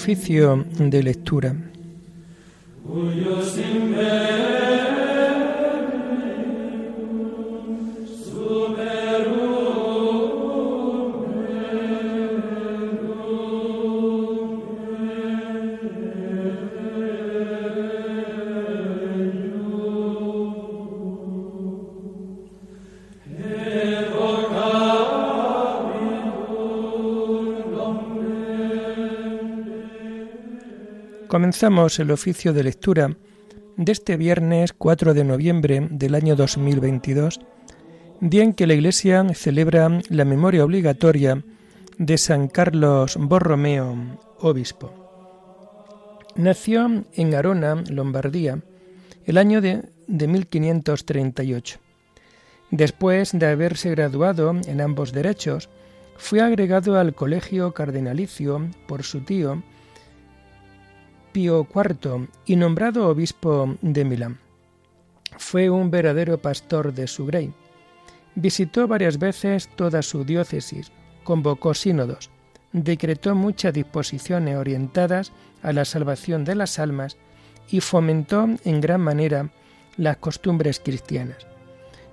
Oficio de lectura. Comenzamos el oficio de lectura de este viernes 4 de noviembre del año 2022, día en que la Iglesia celebra la memoria obligatoria de San Carlos Borromeo, obispo. Nació en Arona, Lombardía, el año de, de 1538. Después de haberse graduado en ambos derechos, fue agregado al colegio cardenalicio por su tío, IV y nombrado obispo de Milán. Fue un verdadero pastor de su grey. Visitó varias veces toda su diócesis, convocó sínodos, decretó muchas disposiciones orientadas a la salvación de las almas y fomentó en gran manera las costumbres cristianas.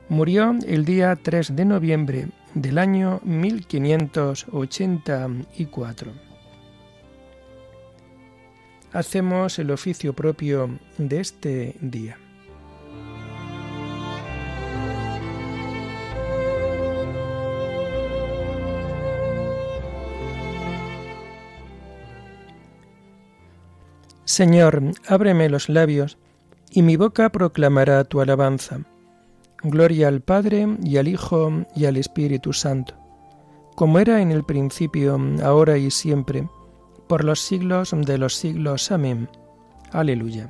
Murió el día 3 de noviembre del año 1584 hacemos el oficio propio de este día. Señor, ábreme los labios, y mi boca proclamará tu alabanza. Gloria al Padre y al Hijo y al Espíritu Santo, como era en el principio, ahora y siempre, por los siglos de los siglos. Amén. Aleluya.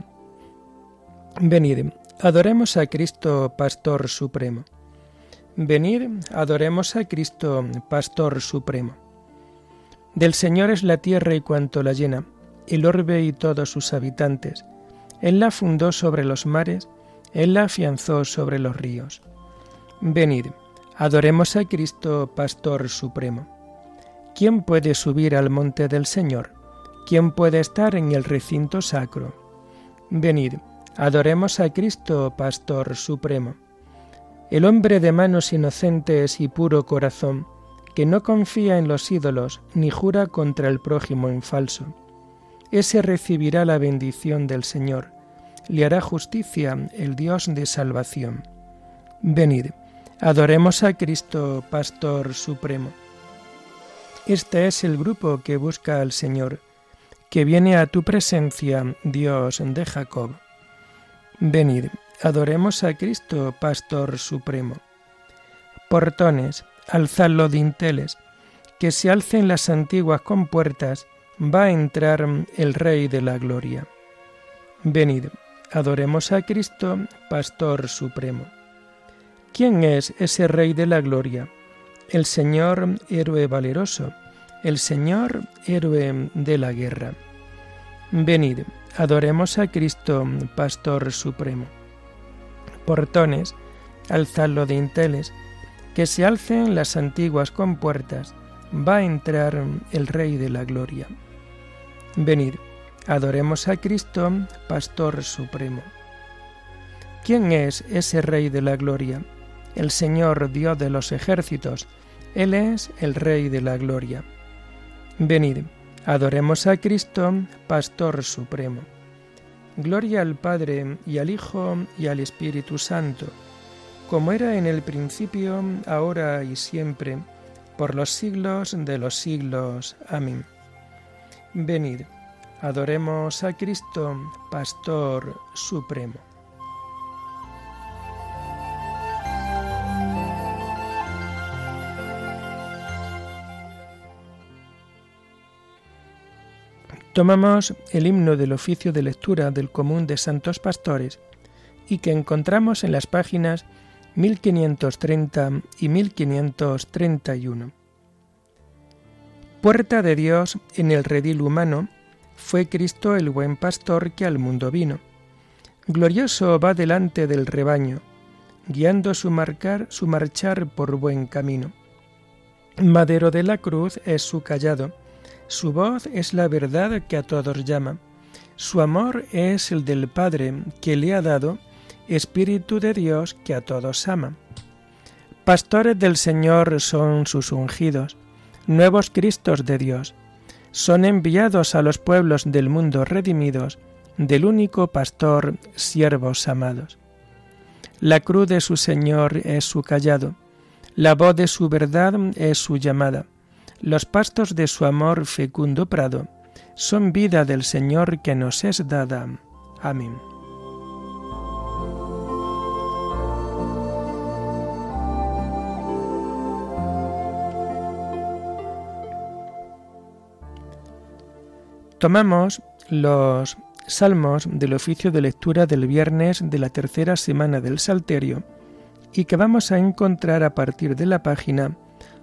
Venid, adoremos a Cristo, Pastor Supremo. Venid, adoremos a Cristo, Pastor Supremo. Del Señor es la tierra y cuanto la llena, el orbe y todos sus habitantes. Él la fundó sobre los mares, Él la afianzó sobre los ríos. Venid, adoremos a Cristo, Pastor Supremo. ¿Quién puede subir al monte del Señor? ¿Quién puede estar en el recinto sacro? Venid, adoremos a Cristo, Pastor Supremo. El hombre de manos inocentes y puro corazón, que no confía en los ídolos ni jura contra el prójimo en falso. Ese recibirá la bendición del Señor, le hará justicia el Dios de salvación. Venid, adoremos a Cristo, Pastor Supremo. Este es el grupo que busca al Señor, que viene a tu presencia, Dios de Jacob. Venid, adoremos a Cristo, Pastor Supremo. Portones, alzad los dinteles, que se alcen las antiguas compuertas, va a entrar el Rey de la Gloria. Venid, adoremos a Cristo, Pastor Supremo. ¿Quién es ese Rey de la Gloria? El Señor héroe valeroso, el Señor héroe de la guerra. Venid, adoremos a Cristo, Pastor Supremo. Portones, alzadlo de inteles, que se alcen las antiguas compuertas, va a entrar el Rey de la Gloria. Venid, adoremos a Cristo, Pastor Supremo. ¿Quién es ese Rey de la Gloria? El Señor Dios de los ejércitos, Él es el Rey de la gloria. Venid, adoremos a Cristo, Pastor Supremo. Gloria al Padre y al Hijo y al Espíritu Santo, como era en el principio, ahora y siempre, por los siglos de los siglos. Amén. Venid, adoremos a Cristo, Pastor Supremo. Tomamos el himno del oficio de lectura del común de santos pastores y que encontramos en las páginas 1530 y 1531. Puerta de Dios en el redil humano, fue Cristo el buen pastor que al mundo vino. Glorioso va delante del rebaño, guiando su, marcar, su marchar por buen camino. Madero de la cruz es su callado, Su voz es la verdad que a todos llama. Su amor es el del Padre que le ha dado, Espíritu de Dios que a todos ama. Pastores del Señor son sus ungidos, nuevos Cristos de Dios. Son enviados a los pueblos del mundo redimidos, del único pastor, siervos amados. La cruz de su Señor es su callado, la voz de su verdad es su llamada, los pastos de su amor fecundo prado, son vida del Señor que nos es dada. Amén. Tomamos los salmos del oficio de lectura del viernes de la tercera semana del Salterio y que vamos a encontrar a partir de la página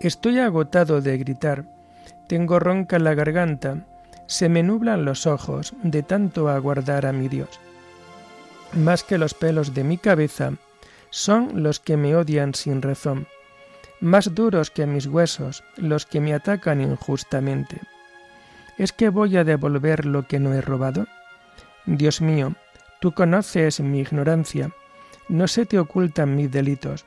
Estoy agotado de gritar, tengo ronca la garganta, se me nublan los ojos de tanto aguardar a mi Dios. Más que los pelos de mi cabeza son los que me odian sin razón, más duros que mis huesos los que me atacan injustamente. ¿Es que voy a devolver lo que no he robado? Dios mío, Tú conoces mi ignorancia, no se te ocultan mis delitos.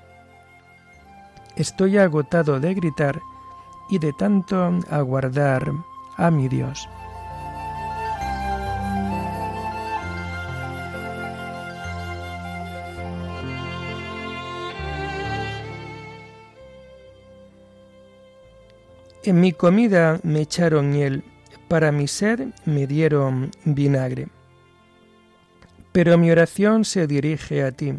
Estoy agotado de gritar y de tanto aguardar a mi Dios. En mi comida me echaron miel, para mi sed me dieron vinagre. Pero mi oración se dirige a ti,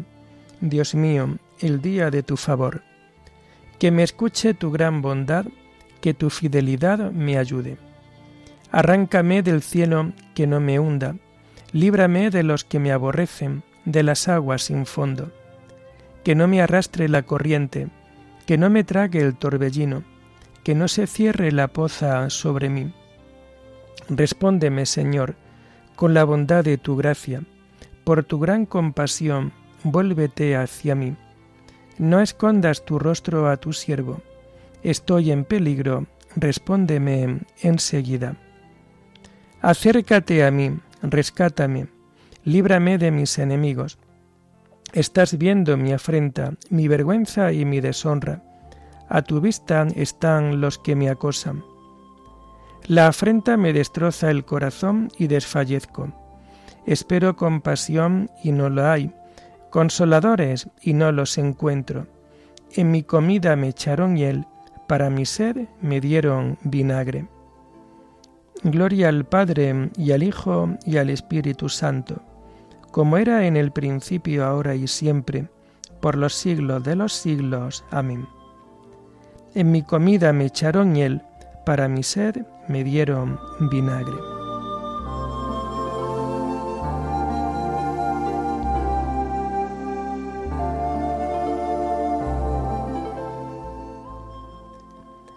Dios mío, el día de tu favor. Que me escuche tu gran bondad, que tu fidelidad me ayude. Arráncame del cielo que no me hunda, líbrame de los que me aborrecen, de las aguas sin fondo. Que no me arrastre la corriente, que no me trague el torbellino, que no se cierre la poza sobre mí. Respóndeme, Señor, con la bondad de tu gracia por tu gran compasión, vuélvete hacia mí. No escondas tu rostro a tu siervo. Estoy en peligro, respóndeme enseguida. Acércate a mí, rescátame, líbrame de mis enemigos. Estás viendo mi afrenta, mi vergüenza y mi deshonra. A tu vista están los que me acosan. La afrenta me destroza el corazón y desfallezco. Espero compasión y no lo hay, consoladores y no los encuentro. En mi comida me echaron hiel, para mi sed me dieron vinagre. Gloria al Padre y al Hijo y al Espíritu Santo, como era en el principio, ahora y siempre, por los siglos de los siglos. Amén. En mi comida me echaron hiel, para mi sed me dieron vinagre.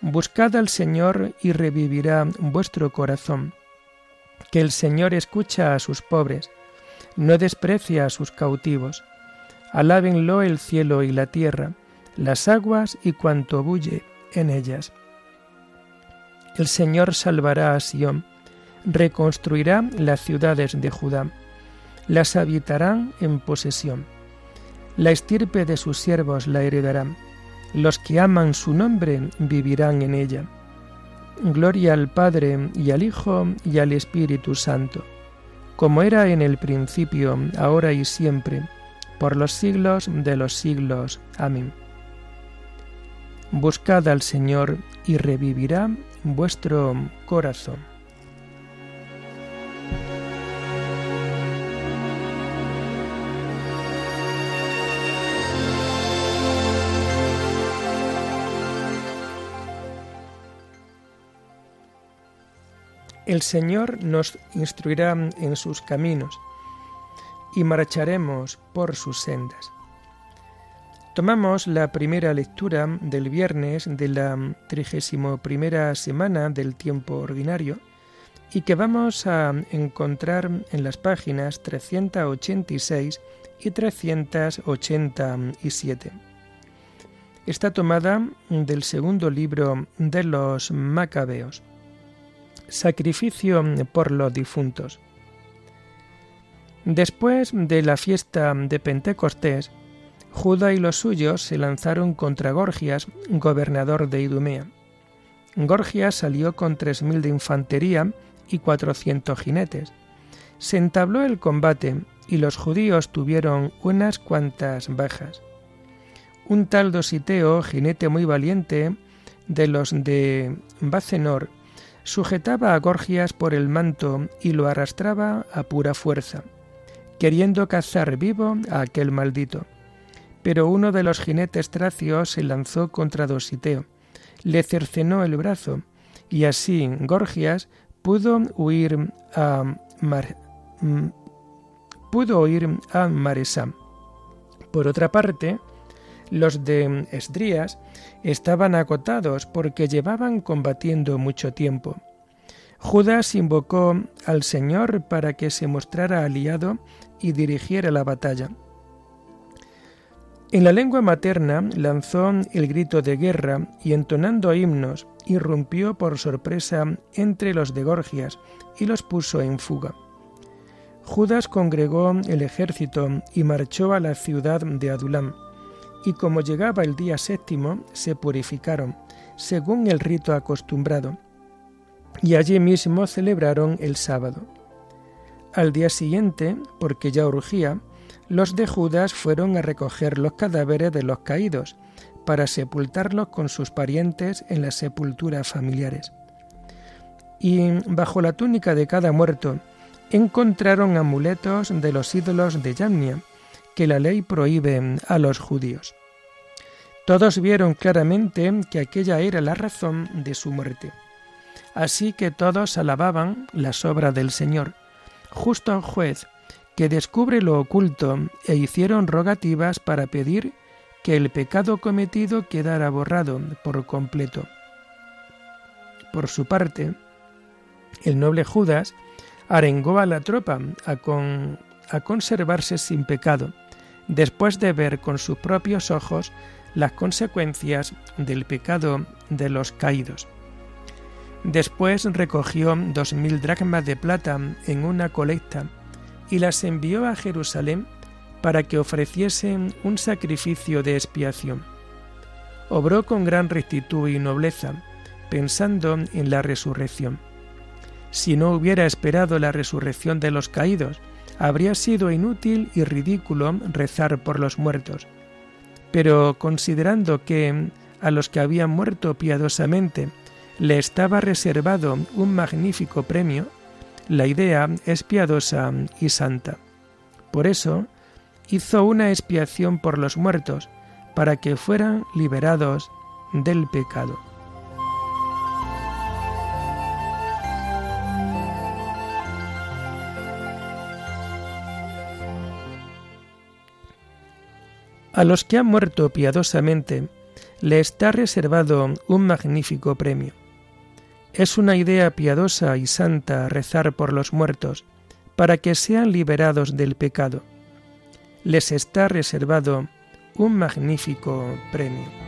Buscad al Señor y revivirá vuestro corazón. Que el Señor escucha a sus pobres, no desprecia a sus cautivos. Alábenlo el cielo y la tierra, las aguas y cuanto bulle en ellas. El Señor salvará a Sión, reconstruirá las ciudades de Judá, las habitarán en posesión la estirpe de sus siervos la heredará. Los que aman su nombre vivirán en ella. Gloria al Padre y al Hijo y al Espíritu Santo, como era en el principio, ahora y siempre, por los siglos de los siglos. Amén. Buscad al Señor y revivirá vuestro corazón. El Señor nos instruirá en sus caminos y marcharemos por sus sendas. Tomamos la primera lectura del viernes de la trigésimo primera semana del tiempo ordinario y que vamos a encontrar en las páginas 386 y 387. Está tomada del segundo libro de los Macabeos sacrificio por los difuntos. Después de la fiesta de Pentecostés, Judá y los suyos se lanzaron contra Gorgias, gobernador de Idumea. Gorgias salió con tres mil de infantería y cuatrocientos jinetes. Se entabló el combate y los judíos tuvieron unas cuantas bajas. Un tal Dositeo, jinete muy valiente, de los de Bacenor, sujetaba a Gorgias por el manto y lo arrastraba a pura fuerza, queriendo cazar vivo a aquel maldito. Pero uno de los jinetes tracios se lanzó contra Dositeo, le cercenó el brazo, y así Gorgias pudo huir a mm, pudo huir a Maresá. Por otra parte, los de Esdrías estaban agotados porque llevaban combatiendo mucho tiempo. Judas invocó al Señor para que se mostrara aliado y dirigiera la batalla. En la lengua materna lanzó el grito de guerra y entonando himnos irrumpió por sorpresa entre los de Gorgias y los puso en fuga. Judas congregó el ejército y marchó a la ciudad de Adulam y como llegaba el día séptimo, se purificaron, según el rito acostumbrado, y allí mismo celebraron el sábado. Al día siguiente, porque ya urgía, los de Judas fueron a recoger los cadáveres de los caídos, para sepultarlos con sus parientes en las sepulturas familiares. Y bajo la túnica de cada muerto encontraron amuletos de los ídolos de Yamnia, que la ley prohíbe a los judíos. Todos vieron claramente que aquella era la razón de su muerte. Así que todos alababan las obras del Señor, justo juez que descubre lo oculto e hicieron rogativas para pedir que el pecado cometido quedara borrado por completo. Por su parte, el noble Judas arengó a la tropa a, a conservarse sin pecado, después de ver con sus propios ojos las consecuencias del pecado de los caídos. Después recogió dos mil dracmas de plata en una colecta y las envió a Jerusalén para que ofreciesen un sacrificio de expiación. Obró con gran rectitud y nobleza, pensando en la resurrección. Si no hubiera esperado la resurrección de los caídos, habría sido inútil y ridículo rezar por los muertos. Pero considerando que a los que habían muerto piadosamente le estaba reservado un magnífico premio, la idea es piadosa y santa. Por eso, hizo una expiación por los muertos, para que fueran liberados del pecado. A los que han muerto piadosamente le está reservado un magnífico premio. Es una idea piadosa y santa rezar por los muertos, para que sean liberados del pecado. Les está reservado un magnífico premio.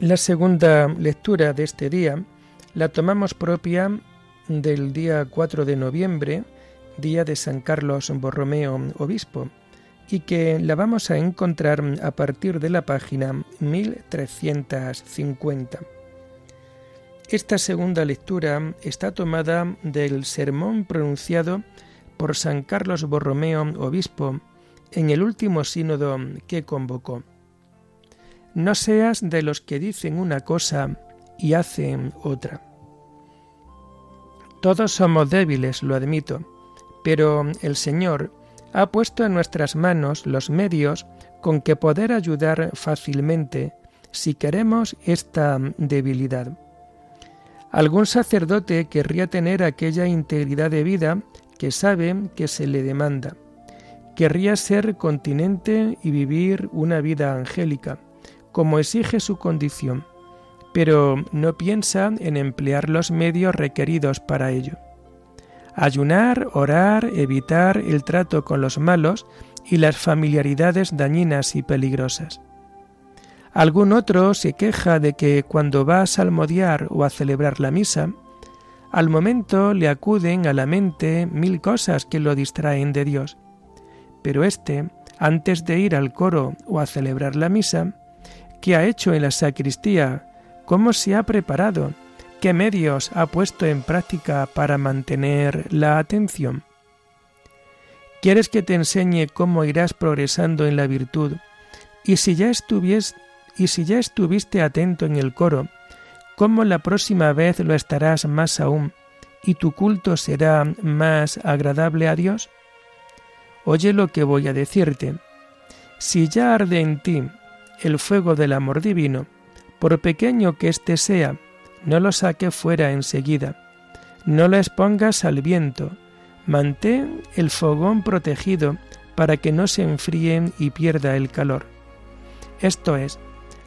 La segunda lectura de este día la tomamos propia del día 4 de noviembre, día de San Carlos Borromeo, obispo, y que la vamos a encontrar a partir de la página 1350. Esta segunda lectura está tomada del sermón pronunciado por San Carlos Borromeo, obispo, en el último sínodo que convocó. No seas de los que dicen una cosa y hacen otra. Todos somos débiles, lo admito, pero el Señor ha puesto en nuestras manos los medios con que poder ayudar fácilmente si queremos esta debilidad. Algún sacerdote querría tener aquella integridad de vida que sabe que se le demanda. Querría ser continente y vivir una vida angélica como exige su condición, pero no piensa en emplear los medios requeridos para ello. Ayunar, orar, evitar el trato con los malos y las familiaridades dañinas y peligrosas. Algún otro se queja de que cuando va a salmodiar o a celebrar la misa, al momento le acuden a la mente mil cosas que lo distraen de Dios. Pero éste, antes de ir al coro o a celebrar la misa, ¿Qué ha hecho en la sacristía? ¿Cómo se ha preparado? ¿Qué medios ha puesto en práctica para mantener la atención? ¿Quieres que te enseñe cómo irás progresando en la virtud? Y si ya y si ya estuviste atento en el coro, ¿cómo la próxima vez lo estarás más aún y tu culto será más agradable a Dios? Oye lo que voy a decirte. Si ya arde en ti el fuego del amor divino, por pequeño que éste sea, no lo saque fuera enseguida, no lo expongas al viento, mantén el fogón protegido para que no se enfríe y pierda el calor. Esto es,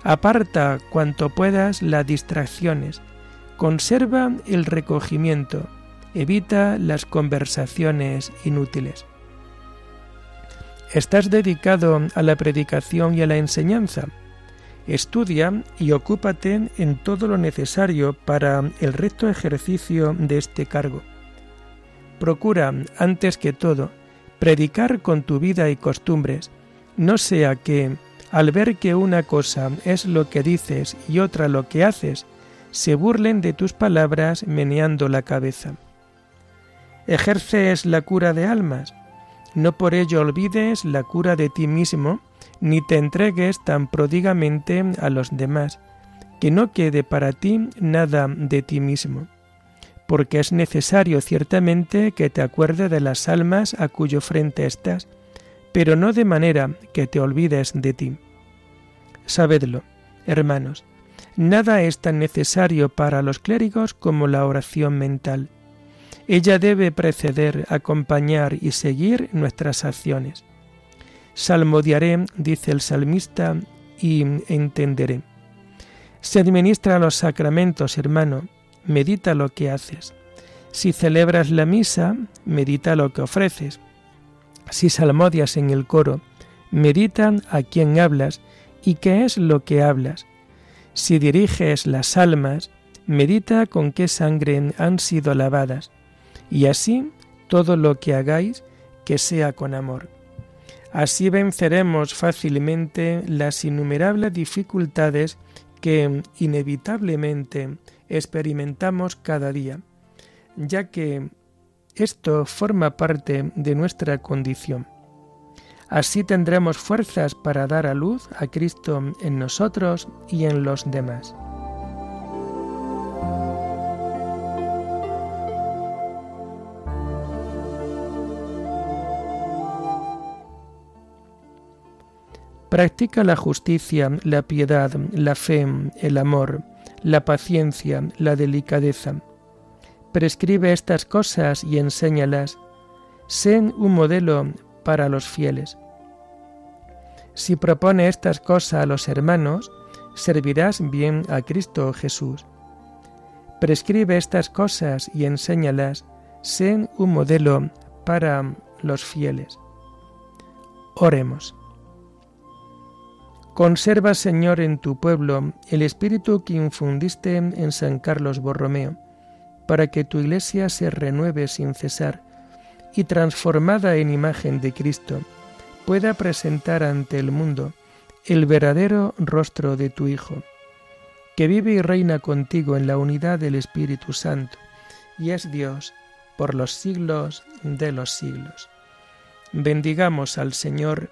aparta cuanto puedas las distracciones, conserva el recogimiento, evita las conversaciones inútiles. ¿Estás dedicado a la predicación y a la enseñanza? Estudia y ocúpate en todo lo necesario para el recto ejercicio de este cargo. Procura, antes que todo, predicar con tu vida y costumbres, no sea que, al ver que una cosa es lo que dices y otra lo que haces, se burlen de tus palabras meneando la cabeza. ¿Ejerces la cura de almas? No por ello olvides la cura de ti mismo, ni te entregues tan prodigamente a los demás, que no quede para ti nada de ti mismo, porque es necesario ciertamente que te acuerdes de las almas a cuyo frente estás, pero no de manera que te olvides de ti. Sabedlo, hermanos, nada es tan necesario para los clérigos como la oración mental ella debe preceder, acompañar y seguir nuestras acciones. Salmodiaré, dice el salmista, y entenderé. Se administra los sacramentos, hermano, medita lo que haces. Si celebras la misa, medita lo que ofreces. Si salmodias en el coro, medita a quién hablas y qué es lo que hablas. Si diriges las almas, medita con qué sangre han sido lavadas y así todo lo que hagáis que sea con amor. Así venceremos fácilmente las innumerables dificultades que inevitablemente experimentamos cada día, ya que esto forma parte de nuestra condición. Así tendremos fuerzas para dar a luz a Cristo en nosotros y en los demás. Practica la justicia, la piedad, la fe, el amor, la paciencia, la delicadeza. Prescribe estas cosas y enséñalas. Sé un modelo para los fieles. Si propone estas cosas a los hermanos, servirás bien a Cristo Jesús. Prescribe estas cosas y enséñalas, sé un modelo para los fieles. Oremos. Conserva, Señor, en tu pueblo el espíritu que infundiste en San Carlos Borromeo, para que tu iglesia se renueve sin cesar y transformada en imagen de Cristo, pueda presentar ante el mundo el verdadero rostro de tu Hijo, que vive y reina contigo en la unidad del Espíritu Santo, y es Dios por los siglos de los siglos. Bendigamos al Señor,